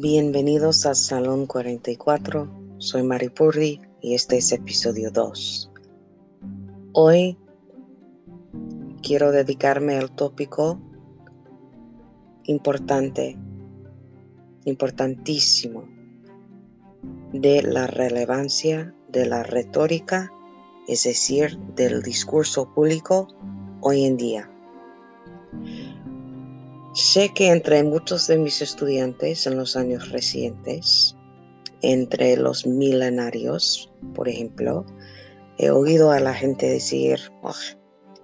Bienvenidos a Salón 44. Soy Mari Purri y este es episodio 2. Hoy quiero dedicarme al tópico importante, importantísimo, de la relevancia de la retórica, es decir, del discurso público hoy en día. Sé que entre muchos de mis estudiantes en los años recientes, entre los milenarios, por ejemplo, he oído a la gente decir, oh,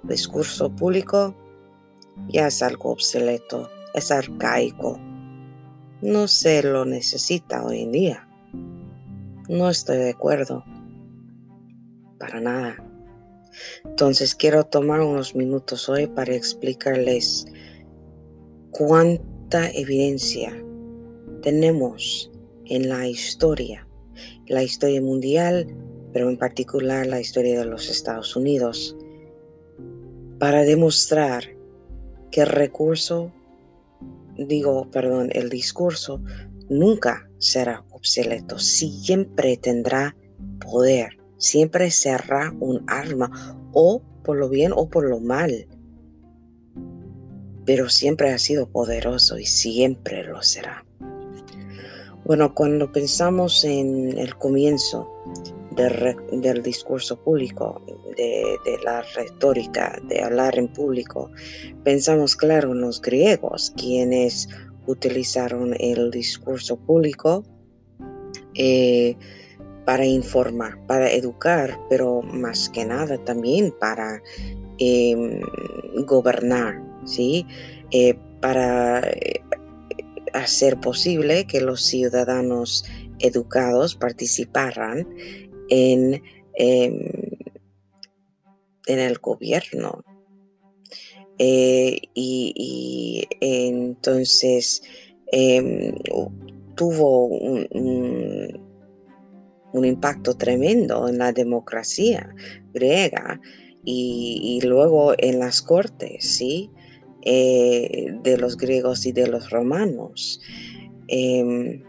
discurso público ya es algo obsoleto, es arcaico, no se lo necesita hoy en día. No estoy de acuerdo, para nada. Entonces quiero tomar unos minutos hoy para explicarles cuánta evidencia tenemos en la historia, la historia mundial, pero en particular la historia de los Estados Unidos, para demostrar que el recurso, digo, perdón, el discurso nunca será obsoleto, siempre tendrá poder, siempre será un arma, o por lo bien o por lo mal pero siempre ha sido poderoso y siempre lo será. Bueno, cuando pensamos en el comienzo del, discurso público, de, la retórica, de hablar en público, pensamos, claro, en los griegos, quienes utilizaron el discurso público eh, para informar, para educar, pero más que nada también para em, gobernar, ¿sí? Eh, para eh, hacer posible que los ciudadanos educados participaran en, em, en el gobierno. Eh, y, entonces em, tuvo un, impacto tremendo en la democracia griega y, y luego en las cortes, ¿sí? Eh, de los griegos y de los romanos em,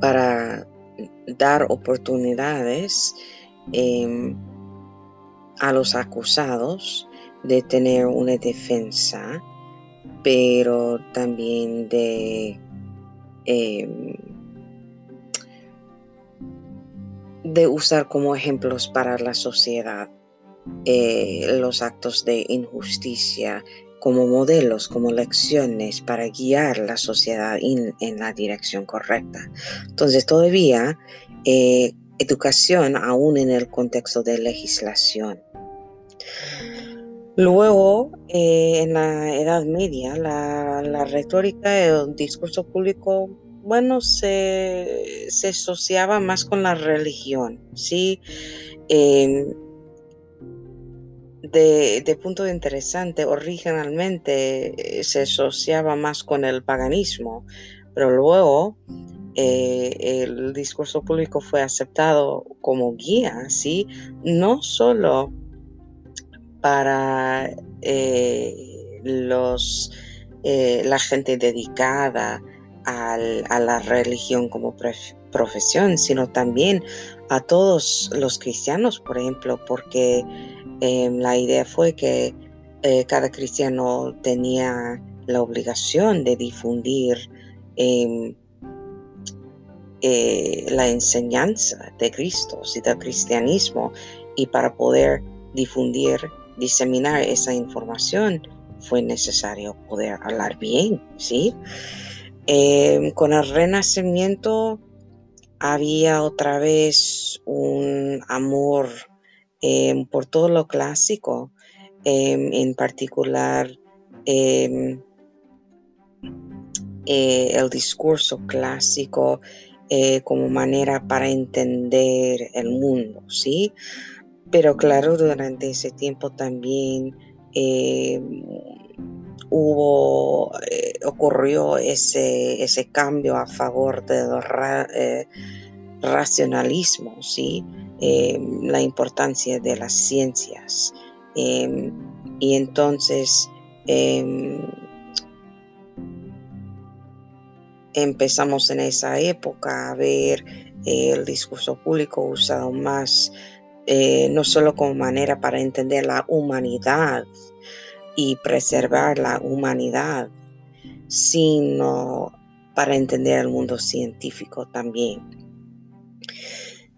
para dar oportunidades em, a los acusados de tener una defensa, pero también de em, de usar como ejemplos para la sociedad eh, los actos de injusticia como modelos, como lecciones para guiar la sociedad en la dirección correcta. Entonces, todavía eh, educación aún en el contexto de legislación. Luego, eh, en la Edad Media, la, retórica, el discurso público, bueno, se, asociaba más con la religión, ¿sí? Em, de, punto de interesante, originalmente eh, se asociaba más con el paganismo, pero luego eh, el discurso público fue aceptado como guía, ¿sí? No solo para eh, los, la gente dedicada a la religión como profesión, sino también a todos los cristianos, por ejemplo, porque Em, la idea fue que eh, cada cristiano tenía la obligación de difundir em, eh, la enseñanza de Cristo y del cristianismo y para poder difundir, diseminar esa información fue necesario poder hablar bien, ¿sí? Em, con el renacimiento había otra vez un amor Em, por todo lo clásico, em, en particular em, eh, el discurso clásico eh, como manera para entender el mundo, ¿sí? Pero claro, durante ese tiempo también hubo, eh, ocurrió ese, ese, cambio a favor del racionalismo, ¿sí? Em, la importancia de las ciencias. Em, y entonces em, empezamos en esa época a ver eh, el discurso público usado más eh, no solo como manera para entender la humanidad y preservar la humanidad, sino para entender el mundo científico también.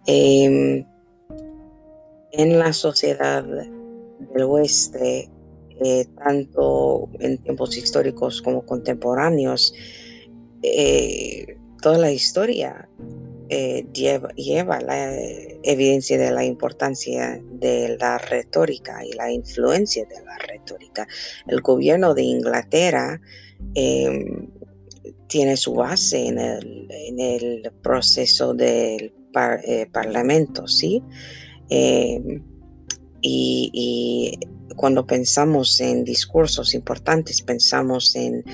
Em, en la sociedad del oeste, eh, tanto en tiempos históricos como contemporáneos, eh, toda la historia eh, lleva, la evidencia de la importancia de la retórica y la influencia de la retórica. El gobierno de Inglaterra em, tiene su base en el, proceso del parlamento, ¿sí? Em, y, cuando pensamos en discursos importantes, pensamos en,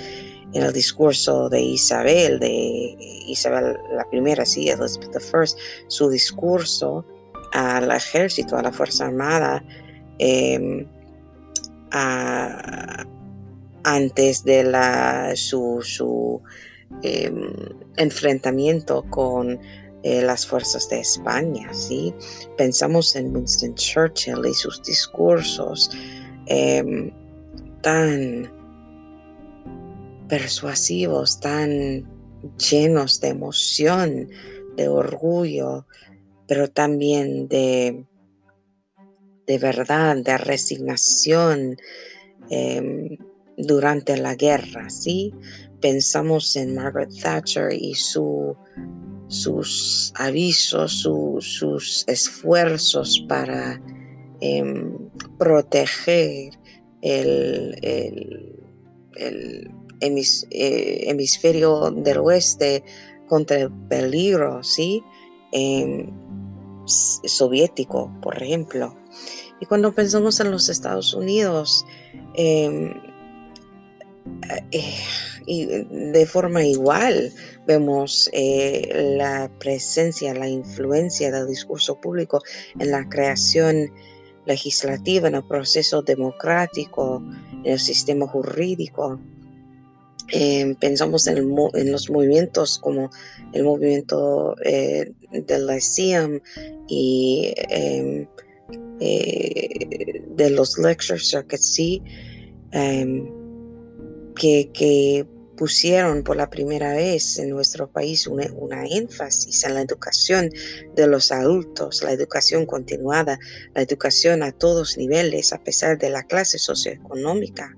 el discurso de Isabel, de Isabel la primera, sí, Elizabeth I, su discurso al ejército, a la Fuerza Armada, em, antes de la, su, su em, enfrentamiento con eh, las fuerzas de España, ¿sí? Pensamos en Winston Churchill y sus discursos em, tan persuasivos, tan llenos de emoción, de orgullo, pero también de, de verdad, de resignación em, durante la guerra, ¿sí? Pensamos en Margaret Thatcher y su sus avisos, sus esfuerzos para em, proteger el, eh, hemisferio del oeste contra el peligro, ¿sí? Soviético, por ejemplo. Y cuando pensamos en los Estados Unidos, em, eh, y de forma igual vemos eh, la presencia, la influencia del discurso público en la creación legislativa, en el proceso democrático, en el sistema jurídico. Em, pensamos en, los movimientos como el movimiento eh, de la CIAM y em, eh, de los lecture circuits, sí, em, que, que pusieron por la primera vez en nuestro país una, énfasis en la educación de los adultos, la educación continuada, la educación a todos niveles, a pesar de la clase socioeconómica,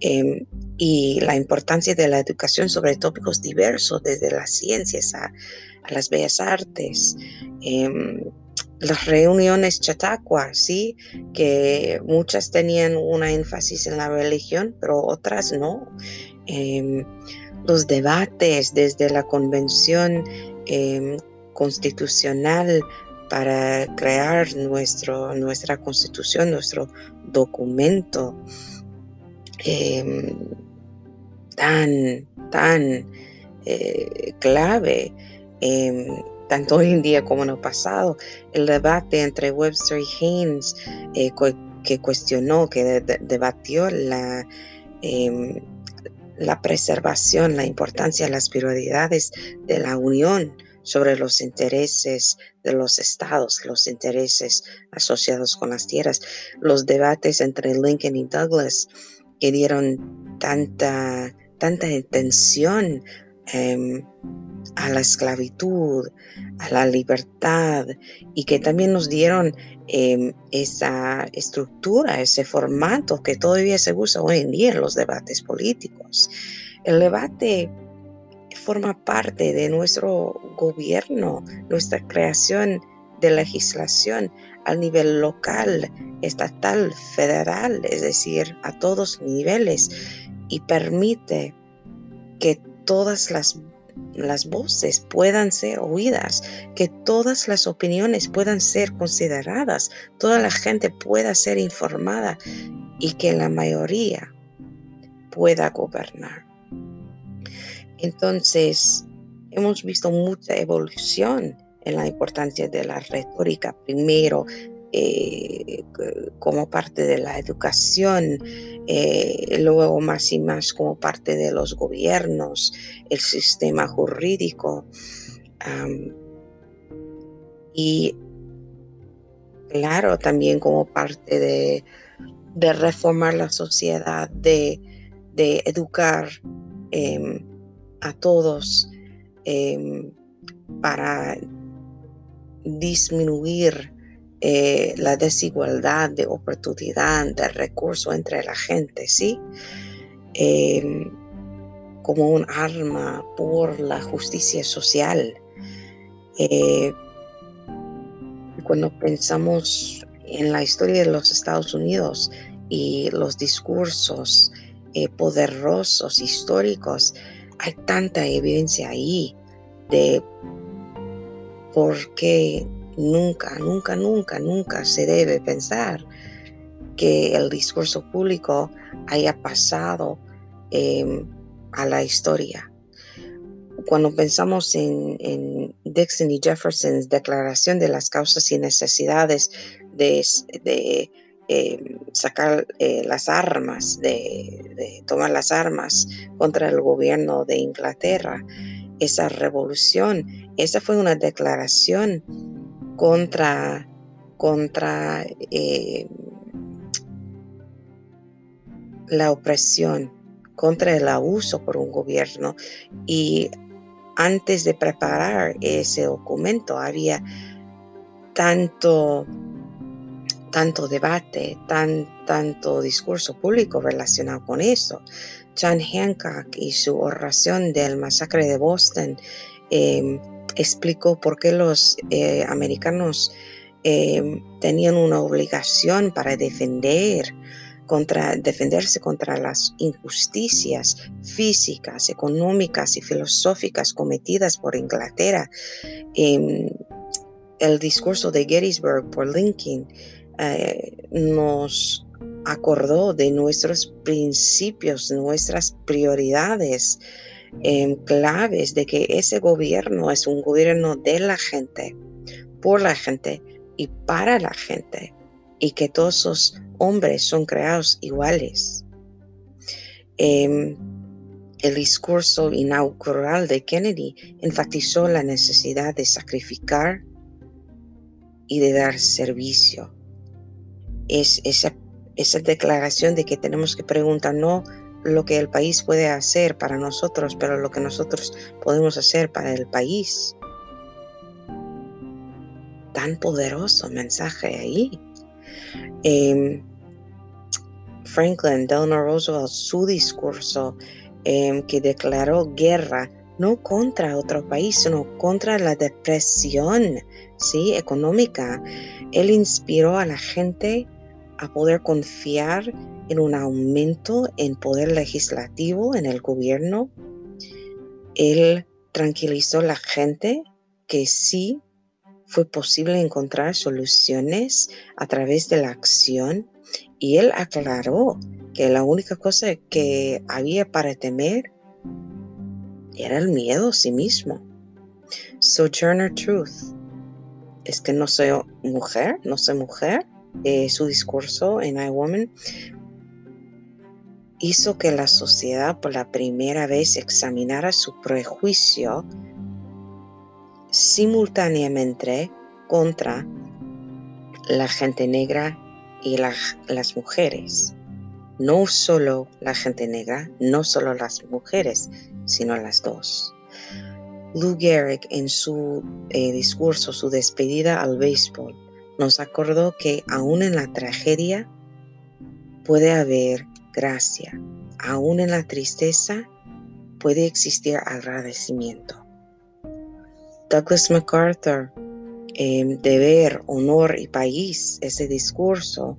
em, y la importancia de la educación sobre tópicos diversos, desde las ciencias a, las bellas artes. Em, las reuniones Chautauqua, sí, que muchas tenían una énfasis en la religión, pero otras no. Em, los debates desde la convención constitucional para crear nuestro, nuestra constitución, nuestro documento em, tan, tan eh, clave, tanto hoy en día como en el pasado, el debate entre Webster y Haynes eh, que cuestionó, que debatió la la preservación, la importancia, las prioridades de la Unión sobre los intereses de los estados, los intereses asociados con las tierras, los debates entre Lincoln y Douglas que dieron tanta, tanta atención em, a la esclavitud, a la libertad y que también nos dieron Em, esa estructura, ese formato que todavía se usa hoy en día en los debates políticos. El debate forma parte de nuestro gobierno, nuestra creación de legislación al nivel local, estatal, federal, es decir, a todos niveles, y permite que todas las las voces puedan ser oídas, que todas las opiniones puedan ser consideradas, toda la gente pueda ser informada y que la mayoría pueda gobernar. Entonces, hemos visto mucha evolución en la importancia de la retórica. Primero, eh, como parte de la educación, eh, luego más y más como parte de los gobiernos, el sistema jurídico. y claro, también como parte de, reformar la sociedad, de, educar em, a todos em, para disminuir eh, la desigualdad de oportunidad, de recursos entre la gente, ¿sí? Em, como un arma por la justicia social. Eh, cuando pensamos en la historia de los Estados Unidos y los discursos eh, poderosos históricos, hay tanta evidencia ahí de por qué nunca, nunca, nunca, nunca se debe pensar que el discurso público haya pasado em, a la historia. Cuando pensamos en, en, Dixon y Jefferson's declaración de las causas y necesidades de, em, sacar eh, las armas, de, de tomar las armas contra el gobierno de Inglaterra, esa revolución, esa fue una declaración contra, contra eh, la opresión, contra el abuso por un gobierno. Y antes de preparar ese documento había tanto, tanto debate, tan, tanto discurso público relacionado con eso. John Hancock y su oración del masacre de Boston em, explicó por qué los eh, americanos em, tenían una obligación para defender contra, defenderse contra las injusticias físicas, económicas y filosóficas cometidas por Inglaterra. Em, el discurso de Gettysburg por Lincoln eh, nos acordó de nuestros principios, nuestras prioridades em, claves de que ese gobierno es un gobierno de la gente, por la gente y para la gente, y que todos los hombres son creados iguales. Em, el discurso inaugural de Kennedy enfatizó la necesidad de sacrificar y de dar servicio. Es esa esa declaración de que tenemos que preguntar no lo que el país puede hacer para nosotros, pero lo que nosotros podemos hacer para el país. Tan poderoso mensaje ahí. Em, Franklin Delano Roosevelt, su discurso em, que declaró guerra no contra otro país, sino contra la depresión ¿sí? económica. Él inspiró a la gente a poder confiar en un aumento en poder legislativo en el gobierno. Él tranquilizó a la gente que sí fue posible encontrar soluciones a través de la acción y él aclaró que la única cosa que había para temer era el miedo a sí mismo. Sojourner Truth es que no soy mujer, no soy mujer, eh, su discurso en iWoman hizo que la sociedad por la primera vez examinara su prejuicio simultáneamente contra la gente negra y las mujeres. No solo la gente negra, no solo las mujeres, sino las dos. Lou Gehrig en su eh, discurso, su despedida al béisbol, nos acordó que aún en la tragedia puede haber gracia, aún en la tristeza puede existir agradecimiento. Douglas MacArthur, eh, deber, honor y país, ese discurso,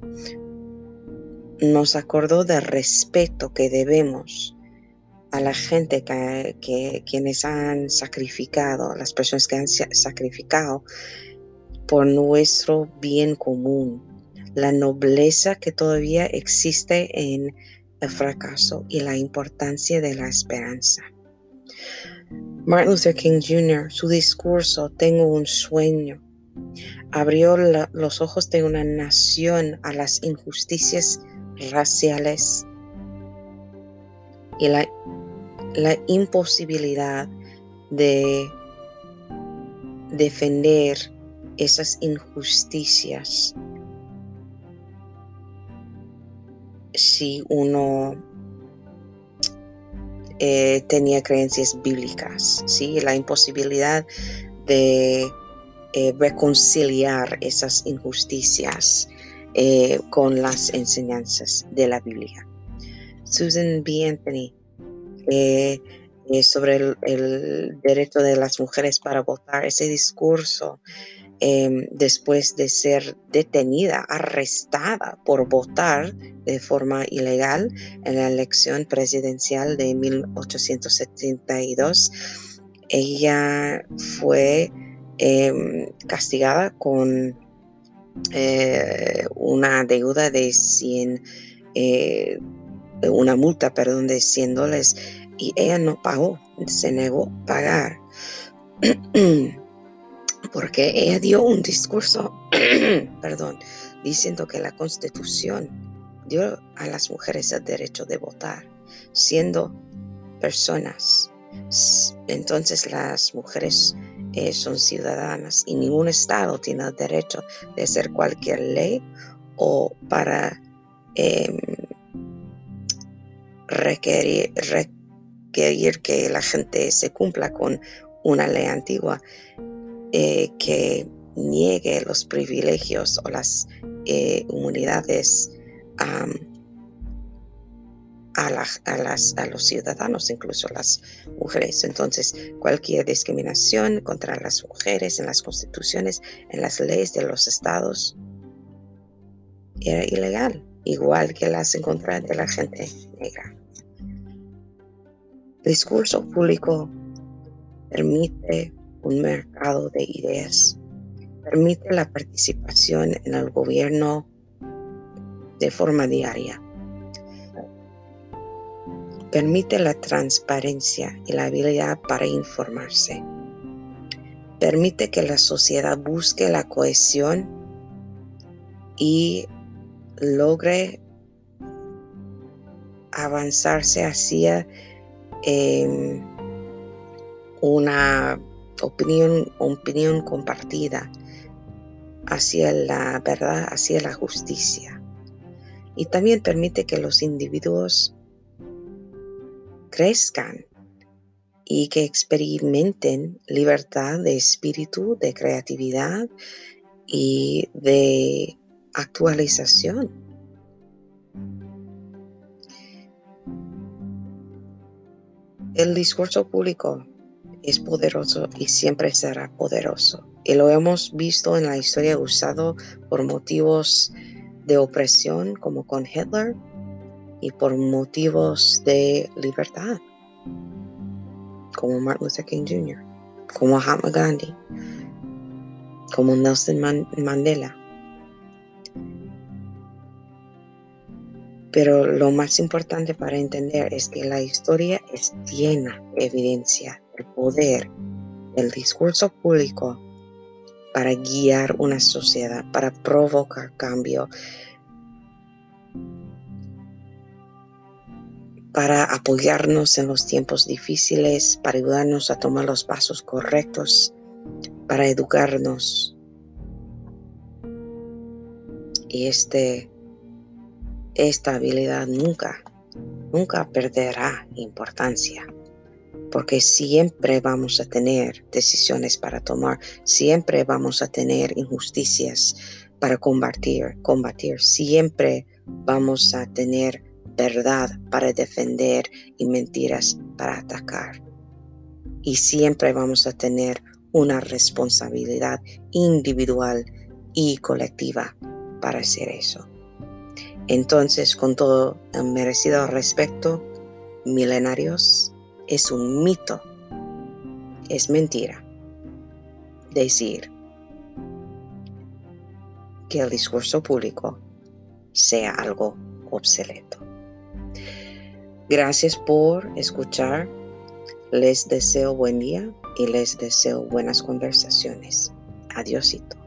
nos acordó del respeto que debemos a la gente que, quienes han sacrificado, las personas que han sacrificado por nuestro bien común, la nobleza que todavía existe en el fracaso y la importancia de la esperanza. Martin Luther King Jr., su discurso, Tengo un sueño, abrió los ojos de una nación a las injusticias raciales, y la, la imposibilidad de defender esas injusticias si uno eh, tenía creencias bíblicas, ¿sí? la imposibilidad de eh, reconciliar esas injusticias eh, con las enseñanzas de la Biblia. Susan B. Anthony, sobre el, derecho de las mujeres para votar, ese discurso em, después de ser detenida, arrestada por votar de forma ilegal en la elección presidencial de 1872, ella fue em, castigada con eh, una deuda de 100, eh, una multa, perdón, de 100 dólares y ella no pagó, se negó a pagar. Porque ella dio un discurso, perdón, diciendo que la constitución dio a las mujeres el derecho de votar, siendo personas. Entonces las mujeres eh, son ciudadanas y ningún estado tiene el derecho de hacer cualquier ley o para em, requerir, que la gente se cumpla con una ley antigua eh, que niegue los privilegios o las eh, inmunidades a, las, a los ciudadanos, incluso las mujeres. Entonces, cualquier discriminación contra las mujeres en las constituciones, en las leyes de los estados, era ilegal, igual que las en contra de la gente negra discurso público permite un mercado de ideas, permite la participación en el gobierno de forma diaria, permite la transparencia y la habilidad para informarse, permite que la sociedad busque la cohesión y logre avanzarse hacia Em, una opinión, opinión compartida hacia la verdad, hacia la justicia. Y también permite que los individuos crezcan y que experimenten libertad de espíritu, de creatividad y de actualización. El discurso público es poderoso y siempre será poderoso. Y lo hemos visto en la historia usado por motivos de opresión como con Hitler y por motivos de libertad como Martin Luther King Jr., como Mahatma Gandhi, como Nelson Mandela. Pero lo más importante para entender es que la historia es llena de evidencia del poder del discurso público para guiar una sociedad, para provocar cambio, para apoyarnos en los tiempos difíciles, para ayudarnos a tomar los pasos correctos, para educarnos. Y este esta habilidad nunca, nunca perderá importancia, porque siempre vamos a tener decisiones para tomar, siempre vamos a tener injusticias para combatir, combatir, siempre vamos a tener verdad para defender y mentiras para atacar. Y siempre vamos a tener una responsabilidad individual y colectiva para hacer eso. Entonces, con todo el merecido respeto, milenarios, es un mito, es mentira decir que el discurso público sea algo obsoleto. Gracias por escuchar. Les deseo buen día y les deseo buenas conversaciones. Adiósito.